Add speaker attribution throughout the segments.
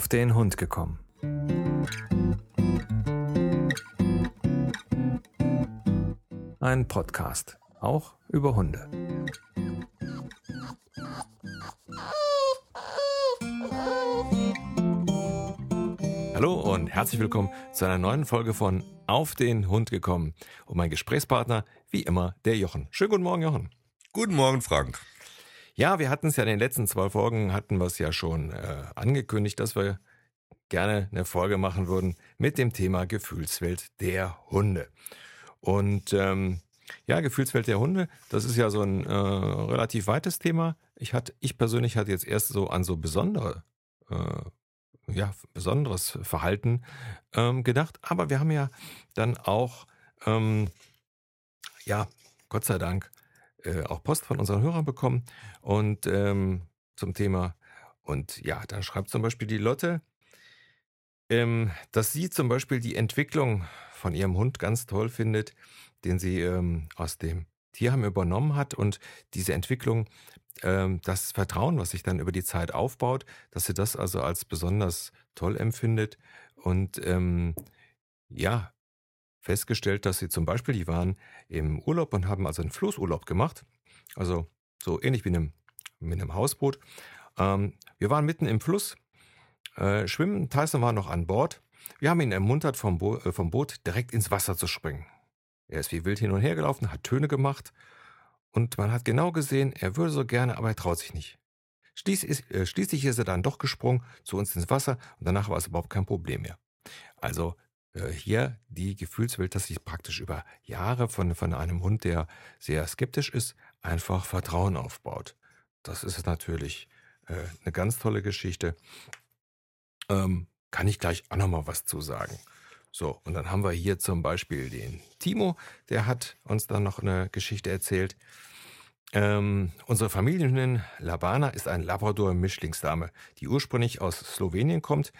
Speaker 1: auf den Hund gekommen. Ein Podcast, auch über Hunde. Hallo und herzlich willkommen zu einer neuen Folge von Auf den Hund gekommen. Und mein Gesprächspartner, wie immer, der Jochen. Schönen guten Morgen, Jochen.
Speaker 2: Guten Morgen, Frank.
Speaker 1: Ja, wir hatten es ja in den letzten zwei Folgen, hatten wir es ja schon äh, angekündigt, dass wir gerne eine Folge machen würden mit dem Thema Gefühlswelt der Hunde. Und ähm, ja, Gefühlswelt der Hunde, das ist ja so ein äh, relativ weites Thema. Ich, hatte, ich persönlich hatte jetzt erst so an so besondere, äh, ja, besonderes Verhalten ähm, gedacht. Aber wir haben ja dann auch, ähm, ja, Gott sei Dank, äh, auch Post von unseren Hörern bekommen und ähm, zum Thema. Und ja, da schreibt zum Beispiel die Lotte, ähm, dass sie zum Beispiel die Entwicklung von ihrem Hund ganz toll findet, den sie ähm, aus dem Tierheim übernommen hat und diese Entwicklung, ähm, das Vertrauen, was sich dann über die Zeit aufbaut, dass sie das also als besonders toll empfindet und ähm, ja, festgestellt, dass sie zum Beispiel, die waren im Urlaub und haben also einen Flussurlaub gemacht. Also so ähnlich wie in einem, mit einem Hausboot. Ähm, wir waren mitten im Fluss, äh, schwimmen. Tyson war noch an Bord. Wir haben ihn ermuntert, vom, Bo äh, vom Boot direkt ins Wasser zu springen. Er ist wie wild hin und her gelaufen, hat Töne gemacht. Und man hat genau gesehen, er würde so gerne, aber er traut sich nicht. Schließ ist, äh, schließlich ist er dann doch gesprungen zu uns ins Wasser und danach war es überhaupt kein Problem mehr. Also hier die Gefühlswelt, dass sich praktisch über Jahre von, von einem Hund, der sehr skeptisch ist, einfach Vertrauen aufbaut. Das ist natürlich äh, eine ganz tolle Geschichte. Ähm, kann ich gleich auch nochmal was zu sagen. So, und dann haben wir hier zum Beispiel den Timo, der hat uns dann noch eine Geschichte erzählt. Ähm, unsere Familienhündin Labana ist ein Labrador-Mischlingsdame, die ursprünglich aus Slowenien kommt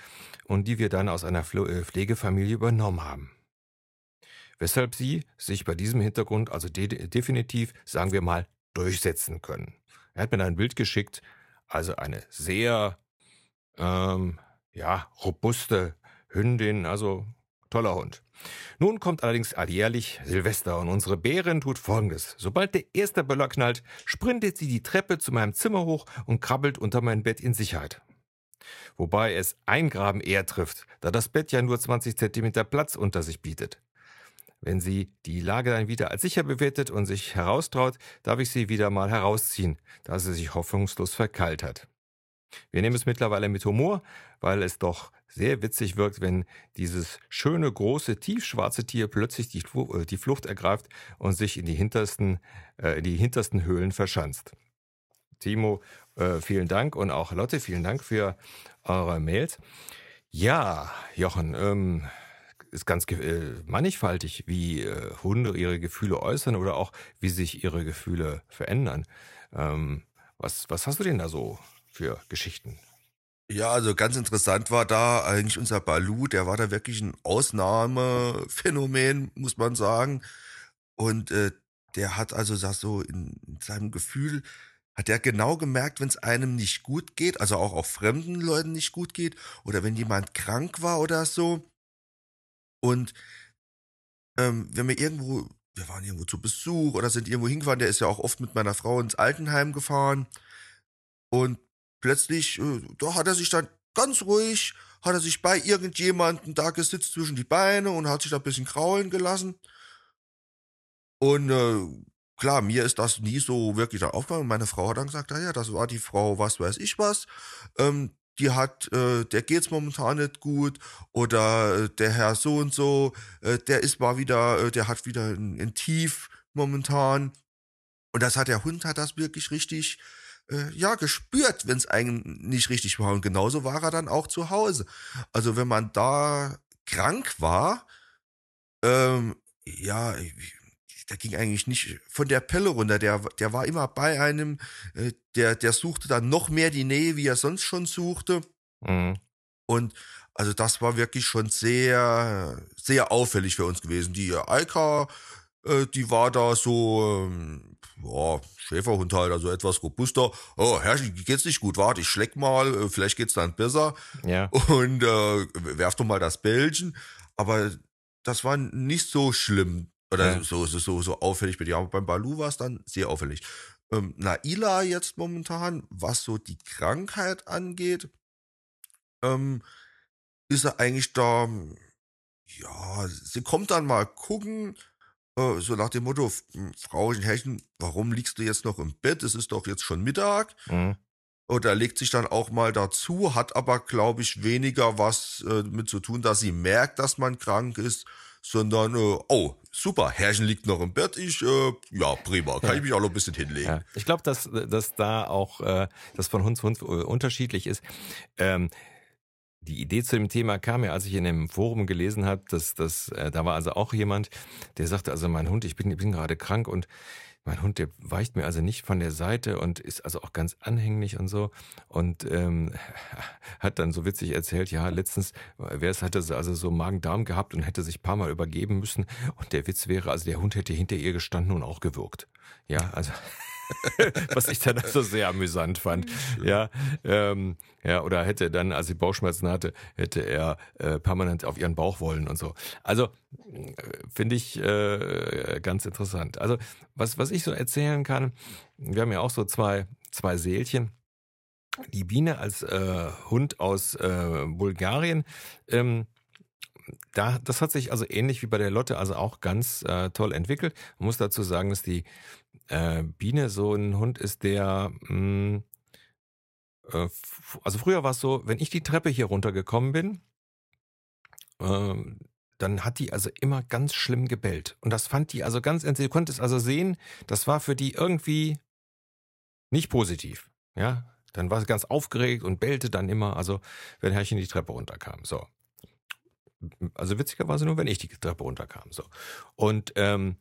Speaker 1: und die wir dann aus einer äh, Pflegefamilie übernommen haben. Weshalb sie sich bei diesem Hintergrund also de definitiv, sagen wir mal, durchsetzen können. Er hat mir ein Bild geschickt, also eine sehr, ähm, ja, robuste Hündin, also toller Hund. Nun kommt allerdings alljährlich Silvester und unsere Bärin tut folgendes. Sobald der erste Böller knallt, sprintet sie die Treppe zu meinem Zimmer hoch und krabbelt unter mein Bett in Sicherheit. Wobei es ein Graben eher trifft, da das Bett ja nur 20 Zentimeter Platz unter sich bietet. Wenn sie die Lage dann wieder als sicher bewertet und sich heraustraut, darf ich sie wieder mal herausziehen, da sie sich hoffnungslos verkeilt hat. Wir nehmen es mittlerweile mit Humor, weil es doch sehr witzig wirkt, wenn dieses schöne, große, tiefschwarze Tier plötzlich die, äh, die Flucht ergreift und sich in die hintersten, äh, in die hintersten Höhlen verschanzt. Timo, äh, vielen Dank und auch Lotte, vielen Dank für eure Mails. Ja, Jochen, ähm, ist ganz äh, mannigfaltig, wie äh, Hunde ihre Gefühle äußern oder auch wie sich ihre Gefühle verändern. Ähm, was, was hast du denn da so für Geschichten?
Speaker 2: Ja, also ganz interessant war da eigentlich unser Balu, der war da wirklich ein Ausnahmephänomen, muss man sagen. Und äh, der hat also so in, in seinem Gefühl, hat er genau gemerkt, wenn es einem nicht gut geht, also auch auf fremden Leuten nicht gut geht, oder wenn jemand krank war oder so. Und ähm, wenn wir irgendwo, wir waren irgendwo zu Besuch oder sind irgendwo hingefahren, der ist ja auch oft mit meiner Frau ins Altenheim gefahren. Und plötzlich, äh, da hat er sich dann ganz ruhig, hat er sich bei irgendjemanden da gesitzt zwischen die Beine und hat sich da ein bisschen kraulen gelassen. Und äh, klar, mir ist das nie so wirklich aufgefallen. Meine Frau hat dann gesagt, ja, das war die Frau, was weiß ich was. Ähm, die hat, äh, der geht's momentan nicht gut oder äh, der Herr so und so, äh, der ist mal wieder, äh, der hat wieder ein, ein Tief momentan. Und das hat der Hund hat das wirklich richtig äh, ja, gespürt, wenn es einem nicht richtig war. Und genauso war er dann auch zu Hause. Also wenn man da krank war, ähm, ja, der ging eigentlich nicht von der Pelle runter. Der, der war immer bei einem, äh, der, der suchte dann noch mehr die Nähe, wie er sonst schon suchte. Mhm. Und also das war wirklich schon sehr, sehr auffällig für uns gewesen. Die Eika, äh, die war da so, ähm, ja, Schäferhund halt, also etwas robuster. Oh, Herrchen, geht's nicht gut, warte, ich schleck mal, äh, vielleicht geht's dann besser.
Speaker 1: Ja.
Speaker 2: Und äh, werf doch mal das Bällchen. Aber das war nicht so schlimm oder
Speaker 1: Ja.
Speaker 2: so, so, so, so auffällig bei dir. Aber beim Balu war es dann sehr auffällig. Ähm, Naila jetzt momentan, was so die Krankheit angeht, ähm, ist er eigentlich da, ja, sie kommt dann mal gucken, so nach dem Motto, F- Frauchen, Herrchen, warum liegst du jetzt noch im Bett? Es ist doch jetzt schon Mittag.
Speaker 1: Mhm.
Speaker 2: Oder legt sich dann auch mal dazu, hat aber, glaube ich, weniger was äh, mit zu tun, dass sie merkt, dass man krank ist, sondern, äh, oh, super, Herrchen liegt noch im Bett, ich, äh, ja, prima, kann ich mich auch noch ein bisschen hinlegen.
Speaker 1: Ja. Ich glaube, dass, dass da auch äh, das von Hund zu Hund äh, unterschiedlich ist. Ähm, die Idee zu dem Thema kam ja, als ich in einem Forum gelesen habe, dass, dass äh, da war also auch jemand, der sagte, also mein Hund, ich bin, ich bin gerade krank und mein Hund, der weicht mir also nicht von der Seite und ist also auch ganz anhänglich und so. Und ähm, hat dann so witzig erzählt, ja, letztens, wer es hatte, so- also so Magen-Darm gehabt und hätte sich paar Mal übergeben müssen. Und der Witz wäre, also der Hund hätte hinter ihr gestanden und auch gewürgt. Ja, also was ich dann also sehr amüsant fand. Ja, ähm, ja, oder hätte dann, als sie Bauchschmerzen hatte, hätte er äh, permanent auf ihren Bauch wollen und so. Also äh, finde ich äh, ganz interessant. Also was was ich so erzählen kann, wir haben ja auch so zwei zwei Seelchen. Die Biene als äh, Hund aus äh, Bulgarien. Ähm, da, das hat sich also ähnlich wie bei der Lotte also auch ganz äh, toll entwickelt. Man muss dazu sagen, dass die äh, Biene so ein Hund ist, der mh, äh, f- also früher war es so, wenn ich die Treppe hier runtergekommen bin, ähm, dann hat die also immer ganz schlimm gebellt. Und das fand die also ganz, du konntest also sehen, das war für die irgendwie nicht positiv. Ja, dann war sie ganz aufgeregt und bellte dann immer, also wenn Herrchen die Treppe runterkam. So. Also witzigerweise nur, wenn ich die Treppe runterkam. So. Und ähm,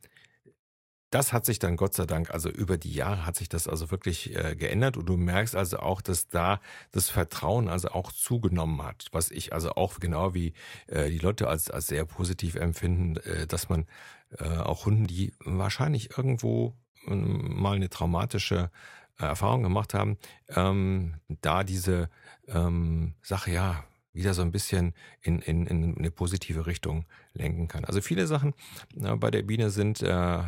Speaker 1: das hat sich dann Gott sei Dank, also über die Jahre hat sich das also wirklich äh, geändert und du merkst also auch, dass da das Vertrauen also auch zugenommen hat, was ich also auch genau wie äh, die Leute als, als sehr positiv empfinden, äh, dass man äh, auch Hunden, die wahrscheinlich irgendwo ähm, mal eine traumatische äh, Erfahrung gemacht haben, ähm, da diese ähm, Sache ja wieder so ein bisschen in, in, in eine positive Richtung lenken kann. Also viele Sachen äh, bei der Biene sind äh, äh,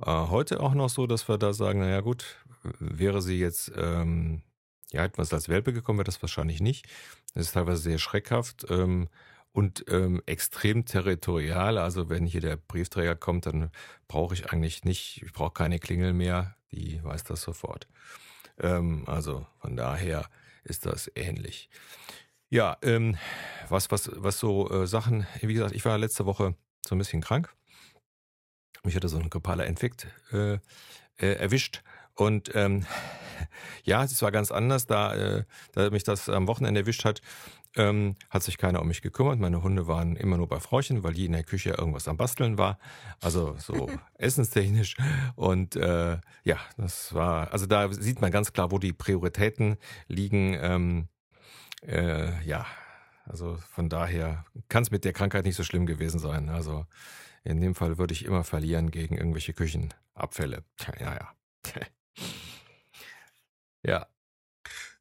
Speaker 1: heute auch noch so, dass wir da sagen, naja gut, wäre sie jetzt, ähm, ja, hätten wir es als Welpe gekommen, wäre das wahrscheinlich nicht. Das ist teilweise sehr schreckhaft ähm, und ähm, extrem territorial. Also wenn hier der Briefträger kommt, dann brauche ich eigentlich nicht, ich brauche keine Klingel mehr, die weiß das sofort. Ähm, also von daher ist das ähnlich. Ja, ähm, was, was, was so äh, Sachen, wie gesagt, ich war letzte Woche so ein bisschen krank. Mich hatte so ein grippaler Infekt äh, äh, erwischt. Und ähm, ja, es war ganz anders, da, äh, da mich das am Wochenende erwischt hat, ähm, hat sich keiner um mich gekümmert. Meine Hunde waren immer nur bei Frauchen, weil die in der Küche irgendwas am Basteln war. Also so essenstechnisch. Und äh, ja, das war, also da sieht man ganz klar, wo die Prioritäten liegen. Ähm, äh, ja, also von daher kann es mit der Krankheit nicht so schlimm gewesen sein. Also in dem Fall würde ich immer verlieren gegen irgendwelche Küchenabfälle. Ja, ja. ja.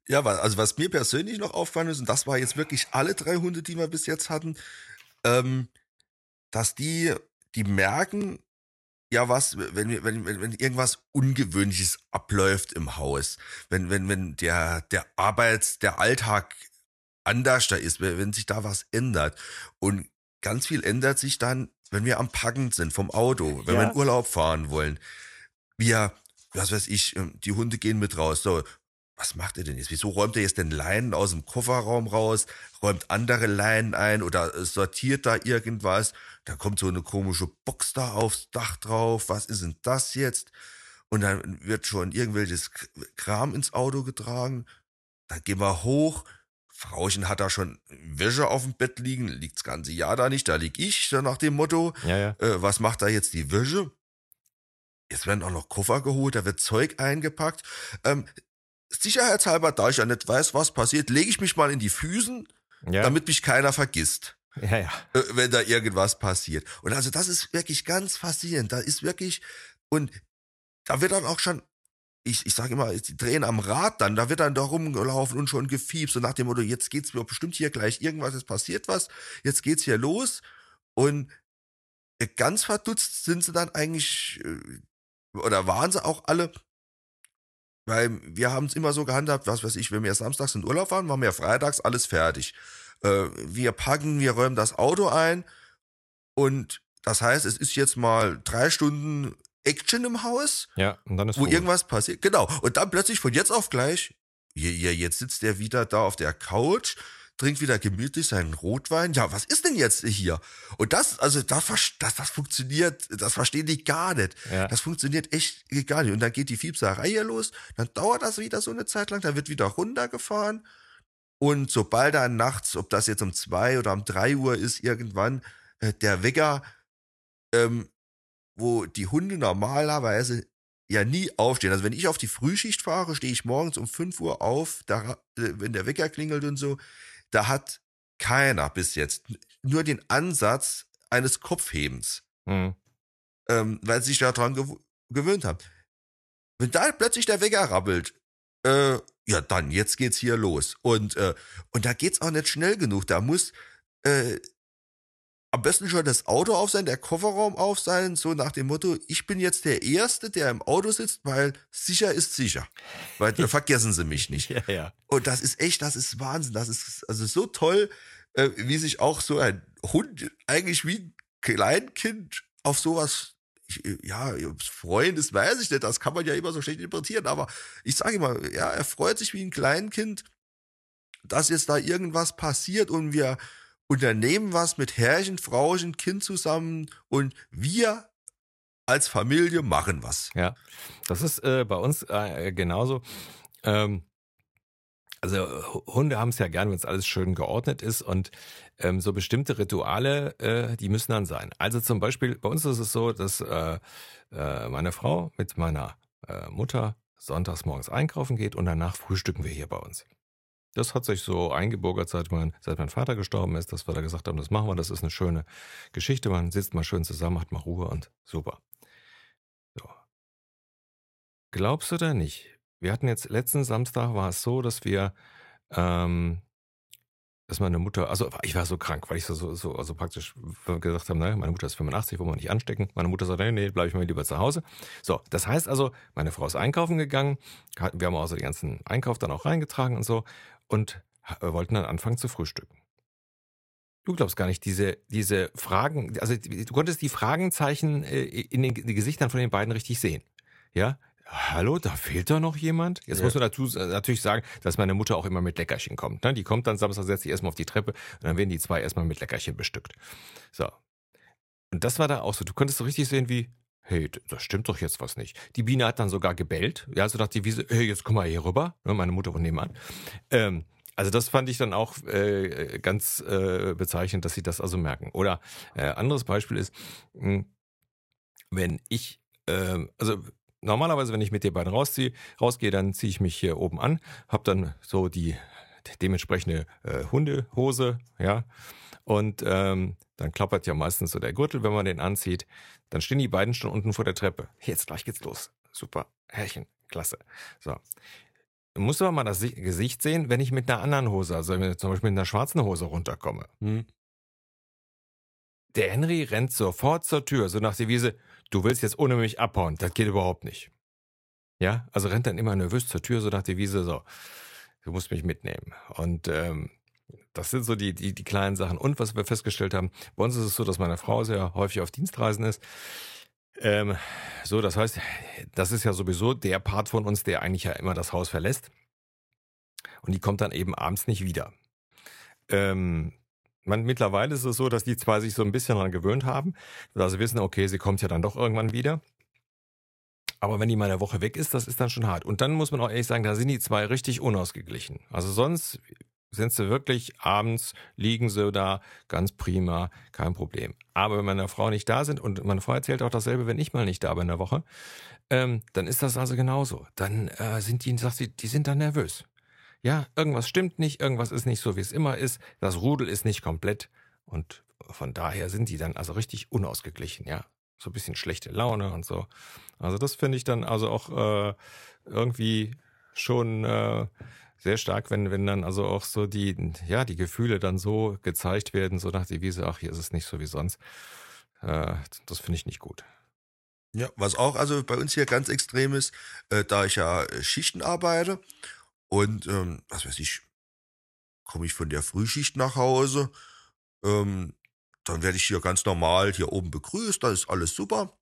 Speaker 2: Ja, also was mir persönlich noch aufgefallen ist, und das war jetzt wirklich alle drei Hunde, die wir bis jetzt hatten, ähm, dass die, die merken, ja, was, wenn, wenn, wenn, wenn irgendwas Ungewöhnliches abläuft im Haus, wenn, wenn, wenn der, der Arbeits-, der Alltag anders da ist, wenn, wenn sich da was ändert. Und ganz viel ändert sich dann, wenn wir am Packen sind vom Auto, wenn wir
Speaker 1: Ja.
Speaker 2: in Urlaub fahren wollen. Wir, was weiß ich, ähm, die Hunde gehen mit raus. So, was macht er denn jetzt? Wieso räumt er jetzt den Leinen aus dem Kofferraum raus, räumt andere Leinen ein oder sortiert da irgendwas? Da kommt so eine komische Box da aufs Dach drauf. Was ist denn das jetzt? Und dann wird schon irgendwelches Kram ins Auto getragen. Dann gehen wir hoch. Frauchen hat da schon Wäsche auf dem Bett liegen, liegt das ganze Jahr da nicht, da lieg ich, so nach dem Motto.
Speaker 1: Ja, ja.
Speaker 2: Äh, was macht da jetzt die Wäsche? Jetzt werden auch noch Koffer geholt, da wird Zeug eingepackt. Ähm, sicherheitshalber, da ich ja nicht weiß, was passiert, lege ich mich mal in die Füßen,
Speaker 1: ja.
Speaker 2: damit mich keiner vergisst.
Speaker 1: Ja, ja.
Speaker 2: äh, wenn da irgendwas passiert. Und also das ist wirklich ganz faszinierend. Da ist wirklich, und da wird dann auch schon, ich, ich sage immer, die drehen am Rad dann, da wird dann da rumgelaufen und schon gefiebst, so nach dem Motto, jetzt geht's mir bestimmt hier gleich irgendwas, es passiert was, jetzt geht's hier los. Und äh, ganz verdutzt sind sie dann eigentlich, äh, oder waren sie auch alle, weil wir haben es immer so gehandhabt, was weiß ich, wenn wir samstags in Urlaub waren, machen wir freitags alles fertig. Äh, wir packen, wir räumen das Auto ein und das heißt, es ist jetzt mal drei Stunden Action im Haus,
Speaker 1: Ja, und dann ist
Speaker 2: wo
Speaker 1: Ruhe.
Speaker 2: irgendwas passiert. Genau. Und dann plötzlich von jetzt auf gleich, ja, ja, jetzt sitzt er wieder da auf der Couch, trinkt wieder gemütlich seinen Rotwein. Ja, was ist denn jetzt hier? Und das, also das, das, das funktioniert, das verstehen die gar nicht.
Speaker 1: Ja.
Speaker 2: Das funktioniert echt gar nicht. Und dann geht die Fiepserei hier los, dann dauert das wieder so eine Zeit lang, dann wird wieder runtergefahren. Und sobald dann nachts, ob das jetzt um zwei oder um drei Uhr ist, irgendwann äh, der Wecker, ähm, wo die Hunde normalerweise ja nie aufstehen. Also wenn ich auf die Frühschicht fahre, stehe ich morgens um 5 Uhr auf, da, äh, wenn der Wecker klingelt und so, da hat keiner bis jetzt nur den Ansatz eines Kopfhebens,
Speaker 1: Hm.
Speaker 2: ähm, weil sie sich daran gew gewöhnt haben. Wenn da plötzlich der Wecker rabbelt, äh, ja dann, jetzt geht's hier los. Und, äh, und da geht's auch nicht schnell genug. Da muss äh, am besten schon das Auto auf sein, der Kofferraum auf sein, so nach dem Motto, ich bin jetzt der Erste, der im Auto sitzt, weil sicher ist sicher. Weil da vergessen sie mich nicht.
Speaker 1: Ja, ja.
Speaker 2: Und das ist echt, das ist Wahnsinn. Das ist also so toll, äh, wie sich auch so ein Hund eigentlich wie ein Kleinkind auf sowas, ja, freuen ist, weiß ich nicht. Das kann man ja immer so schlecht interpretieren. Aber ich sage immer, ja, er freut sich wie ein Kleinkind, dass jetzt da irgendwas passiert und wir unternehmen was mit Herrchen, Frauchen, Kind zusammen und wir als Familie machen was.
Speaker 1: Ja, das ist äh, bei uns äh, genauso. Ähm, also Hu- Hunde haben es ja gern, wenn es alles schön geordnet ist und ähm, so bestimmte Rituale, äh, die müssen dann sein. Also zum Beispiel, bei uns ist es so, dass äh, äh, meine Frau mit meiner äh, Mutter sonntags morgens einkaufen geht und danach frühstücken wir hier bei uns. Das hat sich so eingebürgert, seit mein, seit mein Vater gestorben ist, dass wir da gesagt haben, das machen wir, das ist eine schöne Geschichte. Man sitzt mal schön zusammen, hat mal Ruhe und super. So. Glaubst du oder nicht? Wir hatten jetzt letzten Samstag war es so, dass wir, ähm, dass meine Mutter, also ich war so krank, weil ich so, so, so also praktisch gesagt habe, naja, meine Mutter ist 85, wollen wir nicht anstecken. Meine Mutter sagt, nee, nee, bleibe ich mal lieber zu Hause. So, das heißt also, meine Frau ist einkaufen gegangen, wir haben also den ganzen Einkauf dann auch reingetragen und so und äh, wollten dann anfangen zu frühstücken. Du glaubst gar nicht, diese, diese Fragen, also du konntest die Fragenzeichen äh, in den Gesichtern von den beiden richtig sehen. Ja? Hallo, da fehlt doch noch jemand? Jetzt
Speaker 2: Ja.
Speaker 1: muss man dazu äh, natürlich sagen, dass meine Mutter auch immer mit Leckerchen kommt. Ne? Die kommt dann Samstag, setzt sich erstmal auf die Treppe und dann werden die zwei erstmal mit Leckerchen bestückt. So. Und das war da auch so. Du konntest so richtig sehen, wie, hey, das stimmt doch jetzt was nicht. Die Biene hat dann sogar gebellt. Ja, so dachte die Wiese, hey, jetzt komm mal hier rüber. Ne, meine Mutter wohnt nebenan. Ähm, also das fand ich dann auch äh, ganz äh, bezeichnend, dass sie das also merken. Oder äh, anderes Beispiel ist, mh, wenn ich, ähm, also normalerweise, wenn ich mit dir beiden rausziehe, rausgehe, dann ziehe ich mich hier oben an, habe dann so die dementsprechende äh, Hundehose, ja, und ähm, dann klappert ja meistens so der Gürtel, wenn man den anzieht. Dann stehen die beiden schon unten vor der Treppe. Jetzt gleich geht's los. Super, Herrchen, klasse. So. Muss aber mal das Si- Gesicht sehen, wenn ich mit einer anderen Hose, also wenn ich zum Beispiel mit einer schwarzen Hose runterkomme.
Speaker 2: Hm.
Speaker 1: Der Henry rennt sofort zur Tür, so nach der Wiese, du willst jetzt ohne mich abhauen, das geht überhaupt nicht. Ja, also rennt dann immer nervös zur Tür, so nach der Wiese, so, du musst mich mitnehmen. Und ähm, das sind so die, die, die kleinen Sachen. Und was wir festgestellt haben, bei uns ist es so, dass meine Frau sehr häufig auf Dienstreisen ist. Ähm, so, das heißt, das ist ja sowieso der Part von uns, der eigentlich ja immer das Haus verlässt. Und die kommt dann eben abends nicht wieder. Ähm, man, mittlerweile ist es so, dass die zwei sich so ein bisschen daran gewöhnt haben, dass sie wissen, okay, sie kommt ja dann doch irgendwann wieder. Aber wenn die mal eine Woche weg ist, das ist dann schon hart. Und dann muss man auch ehrlich sagen, da sind die zwei richtig unausgeglichen. Also sonst sind sie wirklich abends, liegen sie da, ganz prima, kein Problem. Aber wenn meine Frau nicht da sind, und meine Frau erzählt auch dasselbe, wenn ich mal nicht da bin in der Woche, ähm, dann ist das also genauso. Dann äh, sind die, sagt sie, die sind dann nervös. Ja, irgendwas stimmt nicht, irgendwas ist nicht so, wie es immer ist. Das Rudel ist nicht komplett. Und von daher sind die dann also richtig unausgeglichen, ja. So ein bisschen schlechte Laune und so. Also das finde ich dann also auch äh, irgendwie schon äh, sehr stark, wenn, wenn dann also auch so die, ja, die Gefühle dann so gezeigt werden, so nach der Wiese, ach, hier ist es nicht so wie sonst. Äh, das finde ich nicht gut.
Speaker 2: Ja, was auch also bei uns hier ganz extrem ist, äh, da ich ja äh, Schichten arbeite und ähm, was weiß ich, komme ich von der Frühschicht nach Hause, ähm, dann werde ich hier ganz normal hier oben begrüßt, da ist alles super.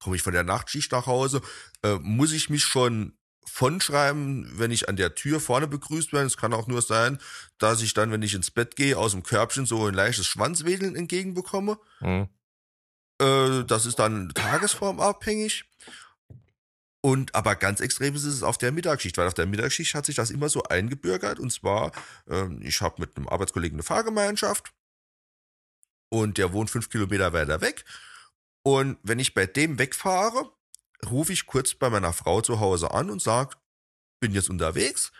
Speaker 2: Komme ich von der Nachtschicht nach Hause, äh, muss ich mich schon von schreiben, wenn ich an der Tür vorne begrüßt werde. Es kann auch nur sein, dass ich dann, wenn ich ins Bett gehe, aus dem Körbchen so ein leichtes Schwanzwedeln entgegenbekomme. Mhm. Äh, das ist dann tagesformabhängig. Und aber ganz extrem ist es auf der Mittagsschicht, weil auf der Mittagsschicht hat sich das immer so eingebürgert. Und zwar, äh, ich habe mit einem Arbeitskollegen eine Fahrgemeinschaft und der wohnt fünf Kilometer weiter weg. Und wenn ich bei dem wegfahre, rufe ich kurz bei meiner Frau zu Hause an und sage, bin jetzt unterwegs,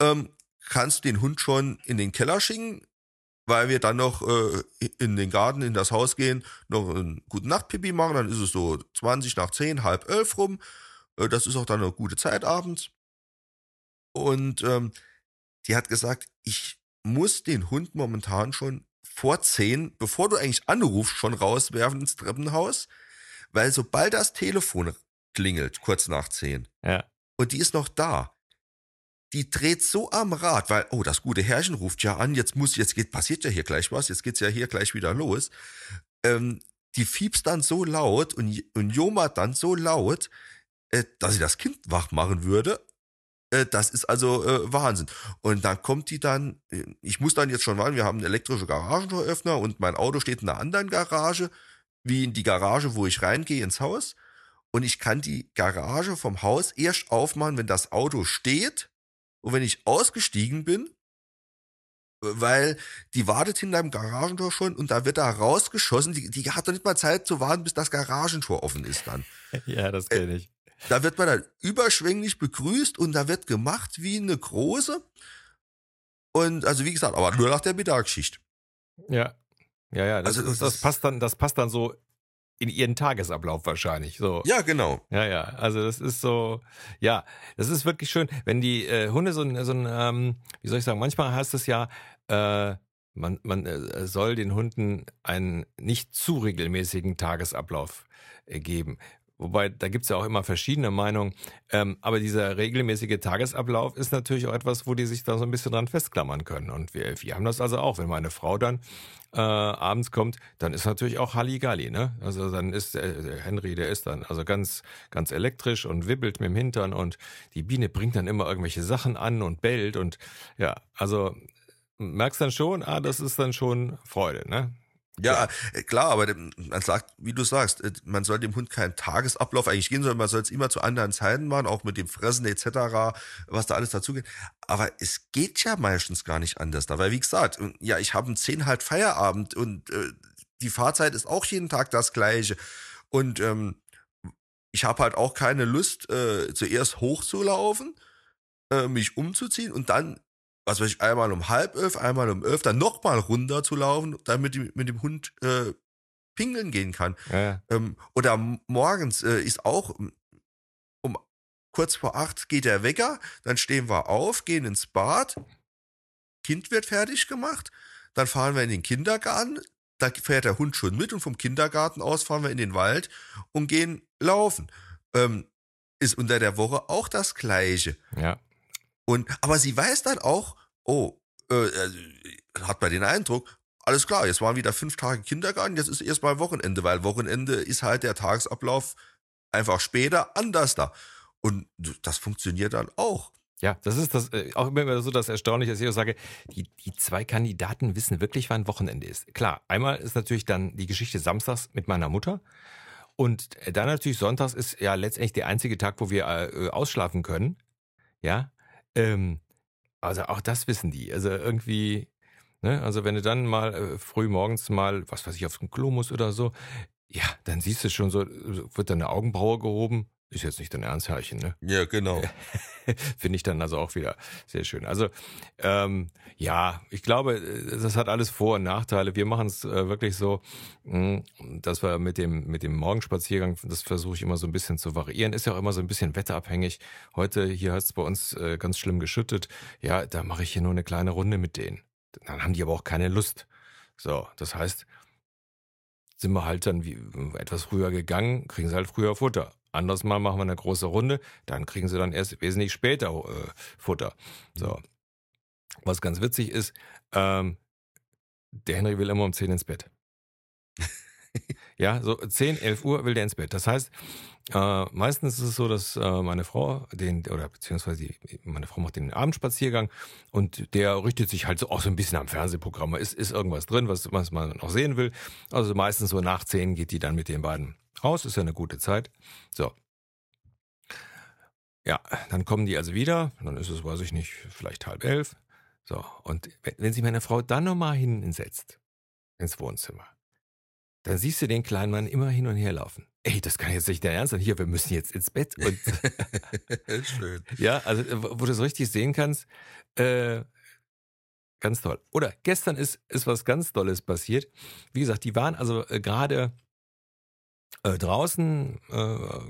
Speaker 2: ähm, kannst den Hund schon in den Keller schicken, weil wir dann noch äh, in den Garten, in das Haus gehen, noch einen guten Nachtpipi machen, dann ist es so 20 nach 10, halb elf rum. Äh, das ist auch dann eine gute Zeit abends. Und ähm, die hat gesagt, ich muss den Hund momentan schon vor 10, bevor du eigentlich anrufst, schon rauswerfen ins Treppenhaus, weil sobald das Telefon klingelt, kurz nach zehn,
Speaker 1: ja.
Speaker 2: und die ist noch da, die dreht so am Rad, weil, oh, das gute Herrchen ruft ja an, jetzt muss, jetzt geht, passiert ja hier gleich was, jetzt geht's ja hier gleich wieder los. Ähm, die fiebst dann so laut und, und Joma dann so laut, äh, dass sie das Kind wach machen würde. Äh, das ist also äh, Wahnsinn. Und dann kommt die dann, äh, ich muss dann jetzt schon warten, wir haben einen elektrischen Garagentoröffner und mein Auto steht in einer anderen Garage wie in die Garage, wo ich reingehe ins Haus. Und ich kann die Garage vom Haus erst aufmachen, wenn das Auto steht und wenn ich ausgestiegen bin, weil die wartet hinter dem Garagentor schon und da wird da rausgeschossen. Die, die hat doch nicht mal Zeit zu warten, bis das Garagentor offen ist dann.
Speaker 1: ja, das kenne ich.
Speaker 2: Da wird man dann überschwänglich begrüßt und da wird gemacht wie eine große. Und also wie gesagt, aber nur nach der Mittagsschicht.
Speaker 1: Ja. Ja, ja, das, also, das, das, passt dann, das passt dann so in ihren Tagesablauf wahrscheinlich. So.
Speaker 2: Ja, genau.
Speaker 1: Ja, ja. Also das ist so, ja, das ist wirklich schön, wenn die äh, Hunde so ein, so ein ähm, wie soll ich sagen, manchmal heißt es ja, äh, man, man äh, soll den Hunden einen nicht zu regelmäßigen Tagesablauf äh, geben. Wobei, da gibt's ja auch immer verschiedene Meinungen. Ähm, aber dieser regelmäßige Tagesablauf ist natürlich auch etwas, wo die sich da so ein bisschen dran festklammern können. Und wir, wir haben das also auch. Wenn meine Frau dann äh, abends kommt, dann ist natürlich auch Halligalli, ne? Also dann ist äh, Henry, der ist dann also ganz, ganz elektrisch und wibbelt mit dem Hintern und die Biene bringt dann immer irgendwelche Sachen an und bellt und ja, also merkst dann schon, ah, das ist dann schon Freude, ne?
Speaker 2: Ja, ja, äh, klar, aber man sagt, wie du sagst, äh, man soll dem Hund keinen Tagesablauf eigentlich gehen, sondern man soll es immer zu anderen Zeiten machen, auch mit dem Fressen etc., was da alles dazugeht. Aber es geht ja meistens gar nicht anders da, weil wie gesagt, ja, ich habe um zehn halt Feierabend und äh, die Fahrzeit ist auch jeden Tag das gleiche. Und ähm, ich habe halt auch keine Lust, äh, zuerst hochzulaufen, äh, mich umzuziehen und dann was weiß ich, einmal um halb elf, einmal um elf, dann nochmal runter zu laufen, damit ich mit dem Hund äh, pingeln gehen kann.
Speaker 1: Ja.
Speaker 2: Ähm, oder morgens äh, ist auch um kurz vor acht geht der Wecker, dann stehen wir auf, gehen ins Bad, Kind wird fertig gemacht, dann fahren wir in den Kindergarten, da fährt der Hund schon mit und vom Kindergarten aus fahren wir in den Wald und gehen laufen. Ähm, ist unter der Woche auch das Gleiche.
Speaker 1: Ja.
Speaker 2: Und, aber sie weiß dann auch, oh, äh, äh, hat man den Eindruck, alles klar, jetzt waren wieder fünf Tage Kindergarten, jetzt ist erstmal Wochenende, weil Wochenende ist halt der Tagesablauf einfach später anders da. Und das funktioniert dann auch.
Speaker 1: Ja, das ist das, äh, auch immer so das Erstaunliche, dass ich auch sage, die, die zwei Kandidaten wissen wirklich, wann Wochenende ist. Klar, einmal ist natürlich dann die Geschichte samstags mit meiner Mutter. Und dann natürlich sonntags ist ja letztendlich der einzige Tag, wo wir äh, ausschlafen können. Ja, ähm, also auch das wissen die. Also irgendwie, ne, also wenn du dann mal äh, früh morgens mal, was weiß ich, aufs Klo musst oder so, ja, dann siehst du schon so, wird dann eine Augenbraue gehoben. Ist jetzt nicht dein Ernst, Herrchen, ne?
Speaker 2: Ja, genau.
Speaker 1: Finde ich dann also auch wieder sehr schön. Also ähm, ja, ich glaube, das hat alles Vor- und Nachteile. Wir machen es äh, wirklich so, mh, dass wir mit dem mit dem Morgenspaziergang, das versuche ich immer so ein bisschen zu variieren. Ist ja auch immer so ein bisschen wetterabhängig. Heute hier hat es bei uns äh, ganz schlimm geschüttet. Ja, da mache ich hier nur eine kleine Runde mit denen. Dann haben die aber auch keine Lust. So, das heißt, sind wir halt dann wie, etwas früher gegangen, kriegen sie halt früher Futter. Anders mal machen wir eine große Runde, dann kriegen sie dann erst wesentlich später äh, Futter. So. Was ganz witzig ist, ähm, der Henry will immer um 10 ins Bett. ja, so 10, 11 Uhr will der ins Bett. Das heißt, äh, meistens ist es so, dass äh, meine Frau den, oder beziehungsweise die, meine Frau macht den Abendspaziergang und der richtet sich halt so auch so ein bisschen am Fernsehprogramm. Ist, ist irgendwas drin, was, was man noch sehen will. Also meistens so nach 10 geht die dann mit den beiden raus, ist ja eine gute Zeit. So. Ja, dann kommen die also wieder, dann ist es, weiß ich nicht, vielleicht halb elf. So, und wenn, sich meine Frau dann nochmal hinsetzt ins Wohnzimmer, dann siehst du den kleinen Mann immer hin und her laufen. Ey, das kann jetzt nicht der Ernst sein. Hier, wir müssen jetzt ins Bett. Und
Speaker 2: Schön.
Speaker 1: ja, also wo du es richtig sehen kannst, äh, ganz toll. Oder gestern ist, ist was ganz Tolles passiert. Wie gesagt, die waren also äh, gerade äh, draußen, äh,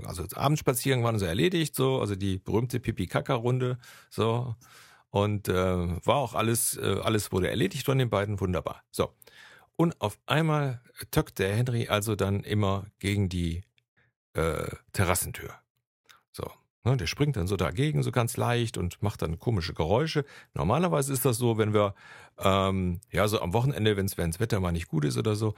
Speaker 1: also Abendspaziergang waren so erledigt, so, also die berühmte Pipi-Kaka-Runde, so. Und äh, war auch alles, äh, alles wurde erledigt von den beiden, wunderbar. So. Und auf einmal töckt der Henry also dann immer gegen die äh, Terrassentür. So. Ne, der springt dann so dagegen, so ganz leicht und macht dann komische Geräusche. Normalerweise ist das so, wenn wir, ähm, ja, so am Wochenende, wenn das Wetter mal nicht gut ist oder so,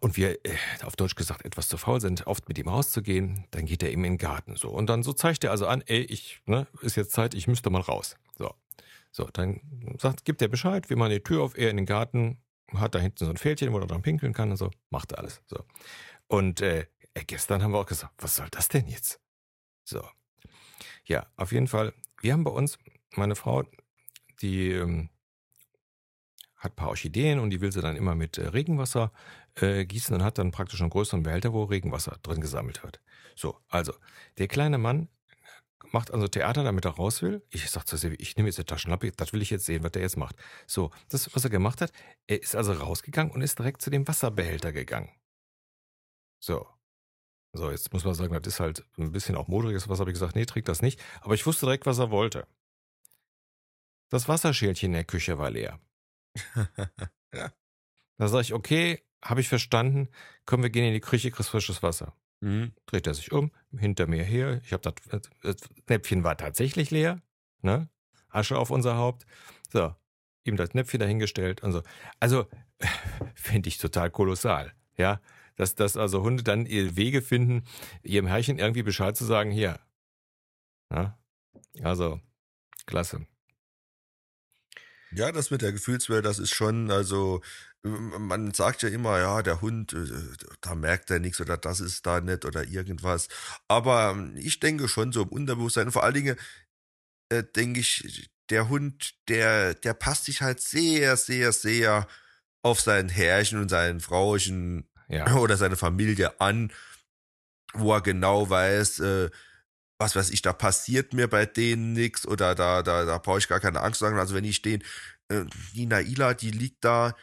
Speaker 1: und wir, äh, auf Deutsch gesagt, etwas zu faul sind, oft mit ihm rauszugehen, dann geht er eben in den Garten so. Und dann so zeigt er also an, ey, ich, ne, ist jetzt Zeit, ich müsste mal raus. So. So, dann sagt, gibt er Bescheid, wie man die Tür auf, er in den Garten, hat da hinten so ein Fältchen, wo er dran pinkeln kann und so, macht er alles. So. Und äh, äh, gestern haben wir auch gesagt, was soll das denn jetzt? So. Ja, auf jeden Fall, wir haben bei uns, meine Frau, die ähm, hat ein paar Orchideen und die will sie dann immer mit äh, Regenwasser äh, gießen und hat dann praktisch einen größeren Behälter, wo Regenwasser drin gesammelt wird. So, also, der kleine Mann macht also Theater, damit er raus will. Ich sag zu Silvi, ich nehme jetzt eine Taschenlampe, das will ich jetzt sehen, was der jetzt macht. So, das, was er gemacht hat, er ist also rausgegangen und ist direkt zu dem Wasserbehälter gegangen. So. So, jetzt muss man sagen, das ist halt ein bisschen auch modriges Wasser. Habe ich gesagt, nee, trägt das nicht. Aber ich wusste direkt, was er wollte. Das Wasserschälchen in der Küche war leer.
Speaker 2: ja.
Speaker 1: Da sage ich, okay, habe ich verstanden. Komm, wir gehen in die Küche, kriegst frisches Wasser.
Speaker 2: Mhm.
Speaker 1: Dreht er sich um, hinter mir her. Ich habe das, das Näpfchen war tatsächlich leer, ne? Asche auf unser Haupt. So, ihm das Näpfchen dahingestellt und so. Also finde ich total kolossal, ja, dass dass also Hunde dann ihre Wege finden, ihrem Herrchen irgendwie Bescheid zu sagen, hier. Ja? Also klasse.
Speaker 2: Ja, das mit der Gefühlswelt, das ist schon, also man sagt ja immer, ja, der Hund, äh, da merkt er nichts oder das ist da nicht oder irgendwas. Aber ähm, ich denke schon so im Unterbewusstsein, vor allen Dingen äh, denke ich, der Hund, der, der passt sich halt sehr, sehr, sehr auf sein Herrchen und sein Frauchen
Speaker 1: Ja.
Speaker 2: oder seine Familie an, wo er genau weiß, äh, was weiß ich, da passiert mir bei denen nichts oder da, da, da brauche ich gar keine Angst sagen. Also wenn ich den, äh, die Naila, die liegt da,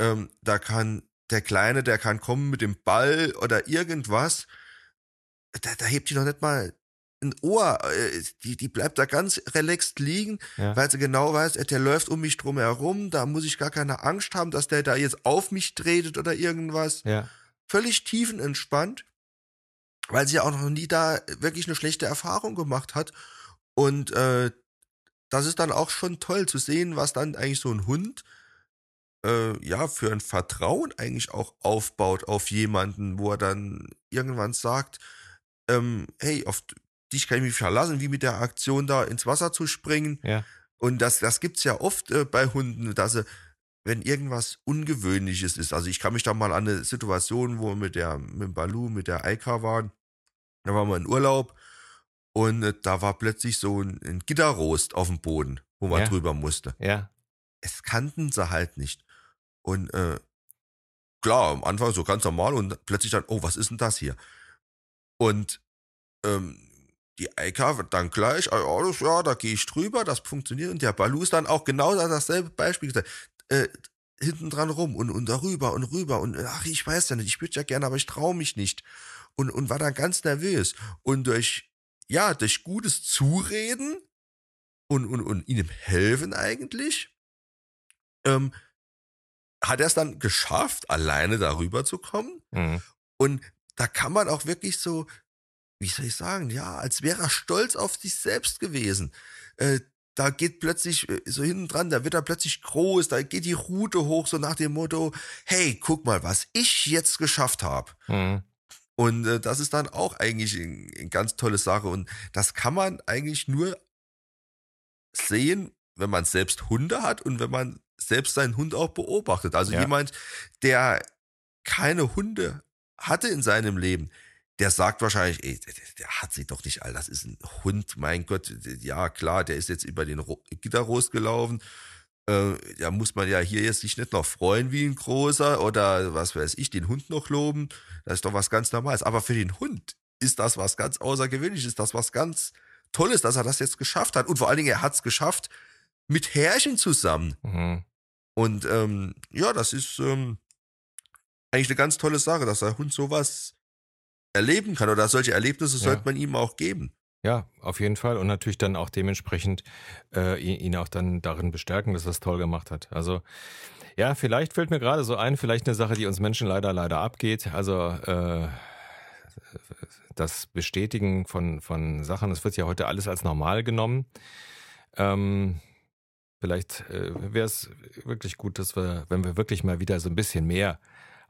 Speaker 2: ähm, da kann der Kleine, der kann kommen mit dem Ball oder irgendwas, da, da hebt die noch nicht mal ein Ohr, äh, die, die bleibt da ganz relaxed liegen,
Speaker 1: Ja.
Speaker 2: weil sie genau weiß, äh, der läuft um mich drum herum, da muss ich gar keine Angst haben, dass der da jetzt auf mich tretet oder irgendwas
Speaker 1: Ja.
Speaker 2: völlig tiefenentspannt, weil sie ja auch noch nie da wirklich eine schlechte Erfahrung gemacht hat. Und äh, das ist dann auch schon toll zu sehen, was dann eigentlich so ein Hund äh, ja für ein Vertrauen eigentlich auch aufbaut auf jemanden, wo er dann irgendwann sagt, ähm, hey, auf dich kann ich mich verlassen, wie mit der Aktion da ins Wasser zu springen.
Speaker 1: Ja.
Speaker 2: Und das, das gibt's ja oft äh, bei Hunden, dass sie, wenn irgendwas Ungewöhnliches ist, also ich kann mich da mal an eine Situation, wo wir mit der, mit dem Balu, mit der Eika waren, da waren wir in Urlaub und äh, da war plötzlich so ein, ein Gitterrost auf dem Boden, wo man
Speaker 1: Ja.
Speaker 2: drüber musste.
Speaker 1: Ja.
Speaker 2: Es kannten sie halt nicht. Und äh, klar, am Anfang so ganz normal und plötzlich dann, oh, was ist denn das hier? Und ähm, die Eika wird dann gleich, ah, alles, ja, da gehe ich drüber, das funktioniert. Und der Balu ist dann auch genau dasselbe Beispiel gesagt. Äh, hinten dran rum und, und darüber und rüber und ach, ich weiß ja nicht, ich würde ja gerne, aber ich traue mich nicht. Und, und war dann ganz nervös. Und durch, ja, durch gutes Zureden und, und, und ihm helfen eigentlich, ähm, hat er es dann geschafft, alleine darüber zu kommen. Mhm. Und da kann man auch wirklich so, wie soll ich sagen, ja, als wäre er stolz auf sich selbst gewesen. Äh, da geht plötzlich äh, so hinten dran, da wird er plötzlich groß, da geht die Rute hoch, so nach dem Motto, hey, guck mal, was ich jetzt geschafft habe. Mhm. Und äh, das ist dann auch eigentlich eine ganz tolle Sache. Und das kann man eigentlich nur sehen, wenn man selbst Hunde hat und wenn man selbst seinen Hund auch beobachtet. Also ja. jemand, der keine Hunde hatte in seinem Leben, der sagt wahrscheinlich, ey, der, der, hat sie doch nicht all, das ist ein Hund, mein Gott, ja klar, der ist jetzt über den Gitterrost gelaufen, äh, da muss man ja hier jetzt sich nicht noch freuen wie ein großer oder was weiß ich, den Hund noch loben, das ist doch was ganz Normales. Aber für den Hund ist das was ganz Außergewöhnliches, ist das was ganz Tolles, dass er das jetzt geschafft hat und vor allen Dingen, er hat es geschafft mit Härchen zusammen. Mhm. Und ähm, ja, das ist ähm, eigentlich eine ganz tolle Sache, dass der Hund sowas erleben kann oder solche Erlebnisse ja. sollte man ihm auch geben.
Speaker 1: Ja, auf jeden Fall. Und natürlich dann auch dementsprechend äh, ihn auch dann darin bestärken, dass er es toll gemacht hat. Also ja, vielleicht fällt mir gerade so ein, vielleicht eine Sache, die uns Menschen leider, leider abgeht. Also äh, das Bestätigen von, von Sachen, es wird ja heute alles als normal genommen. Ähm, vielleicht äh, wäre es wirklich gut, dass wir, wenn wir wirklich mal wieder so ein bisschen mehr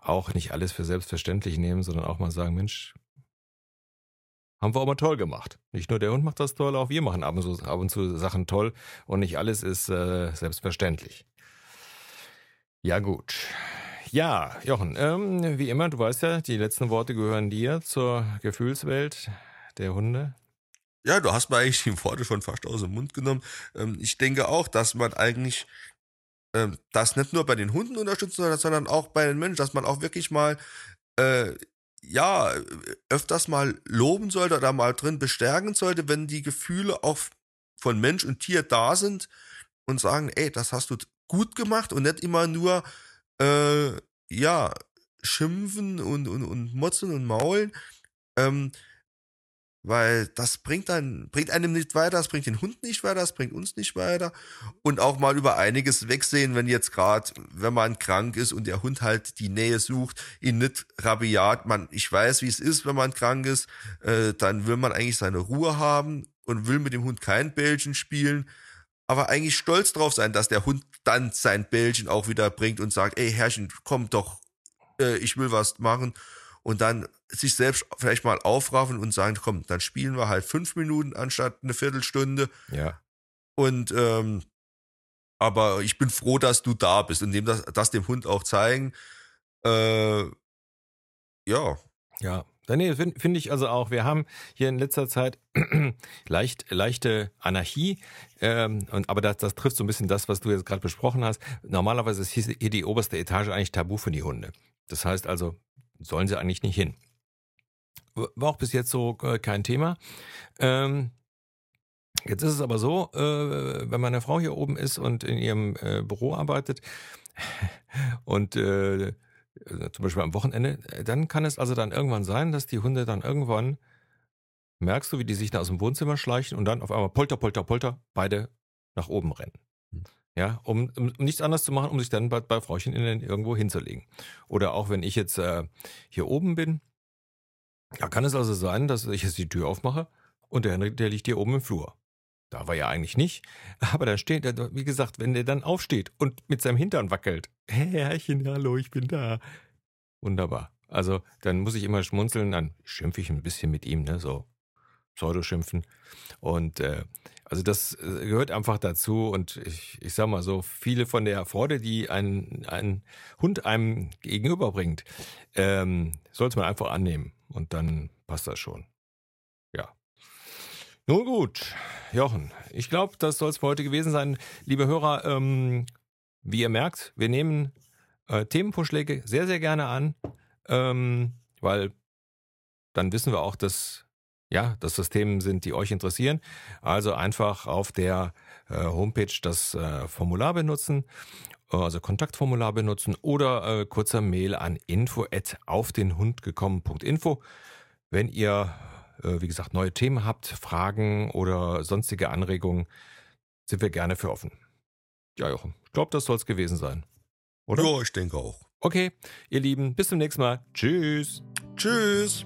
Speaker 1: auch nicht alles für selbstverständlich nehmen, sondern auch mal sagen, Mensch, haben wir auch mal toll gemacht. Nicht nur der Hund macht das toll, auch wir machen ab und zu, ab und zu Sachen toll und nicht alles ist äh, selbstverständlich. Ja gut. Ja, Jochen, ähm, wie immer, du weißt ja, die letzten Worte gehören dir zur Gefühlswelt der Hunde.
Speaker 2: Ja, du hast mir eigentlich die Worte schon fast aus dem Mund genommen. Ähm, ich denke auch, dass man eigentlich ähm, das nicht nur bei den Hunden unterstützen soll, sondern auch bei den Menschen, dass man auch wirklich mal äh, ja öfters mal loben sollte oder mal drin bestärken sollte, wenn die Gefühle auch von Mensch und Tier da sind und sagen, ey, das hast du gut gemacht und nicht immer nur äh, ja schimpfen und und und motzen und maulen. Ähm, weil das bringt dann, bringt einem nicht weiter, das bringt den Hund nicht weiter, das bringt uns nicht weiter. Und auch mal über einiges wegsehen, wenn jetzt gerade, wenn man krank ist und der Hund halt die Nähe sucht, ihn nicht rabiat, man, ich weiß, wie es ist, wenn man krank ist, äh, dann will man eigentlich seine Ruhe haben und will mit dem Hund kein Bällchen spielen, aber eigentlich stolz drauf sein, dass der Hund dann sein Bällchen auch wieder bringt und sagt, ey Herrchen, komm doch, äh, ich will was machen und dann sich selbst vielleicht mal aufraffen und sagen, komm, dann spielen wir halt fünf Minuten anstatt eine Viertelstunde.
Speaker 1: Ja.
Speaker 2: Und ähm, aber ich bin froh, dass du da bist und dem das, das dem Hund auch zeigen. Äh, ja.
Speaker 1: Ja. Nee, finde find ich also auch. Wir haben hier in letzter Zeit leicht, leichte Anarchie, ähm, und, aber das, das trifft so ein bisschen das, was du jetzt gerade besprochen hast. Normalerweise ist hier die oberste Etage eigentlich tabu für die Hunde. Das heißt also, sollen sie eigentlich nicht hin. War auch bis jetzt so äh, kein Thema. Ähm, jetzt ist es aber so, äh, wenn meine Frau hier oben ist und in ihrem äh, Büro arbeitet und äh, zum Beispiel am Wochenende, dann kann es also dann irgendwann sein, dass die Hunde dann irgendwann merkst du, wie die sich da aus dem Wohnzimmer schleichen und dann auf einmal polter, polter, polter, beide nach oben rennen. Ja, um, um, nichts anderes zu machen, um sich dann bei, bei Frauchen irgendwo hinzulegen. Oder auch wenn ich jetzt äh, hier oben bin, da kann es also sein, dass ich jetzt die Tür aufmache und der Henrik, der liegt hier oben im Flur. Da war ja eigentlich nicht. Aber da steht, wie gesagt, wenn der dann aufsteht und mit seinem Hintern wackelt. Hey, Herrchen, hallo, ich bin da. Wunderbar. Also, dann muss ich immer schmunzeln, dann schimpfe ich ein bisschen mit ihm, ne, so Pseudoschimpfen. Und äh, also das äh, gehört einfach dazu und ich, ich sag mal so, viele von der Freude, die ein, ein Hund einem gegenüberbringt, ähm, sollte man einfach annehmen und dann passt das schon. Ja. Nun gut, Jochen, ich glaube, das soll es für heute gewesen sein. Liebe Hörer, ähm, wie ihr merkt, wir nehmen äh, Themenvorschläge sehr, sehr gerne an, ähm, weil dann wissen wir auch, dass ja, dass das Themen sind, die euch interessieren. Also einfach auf der äh, Homepage das äh, Formular benutzen, also Kontaktformular benutzen oder äh, kurzer Mail an info at auf den Hund gekommen.info. Wenn ihr, äh, wie gesagt, neue Themen habt, Fragen oder sonstige Anregungen, sind wir gerne für offen. Ja, Jochen, ich glaube, das soll es gewesen sein.
Speaker 2: Oder? Ja, ich denke auch.
Speaker 1: Okay, ihr Lieben, bis zum nächsten Mal. Tschüss.
Speaker 2: Tschüss.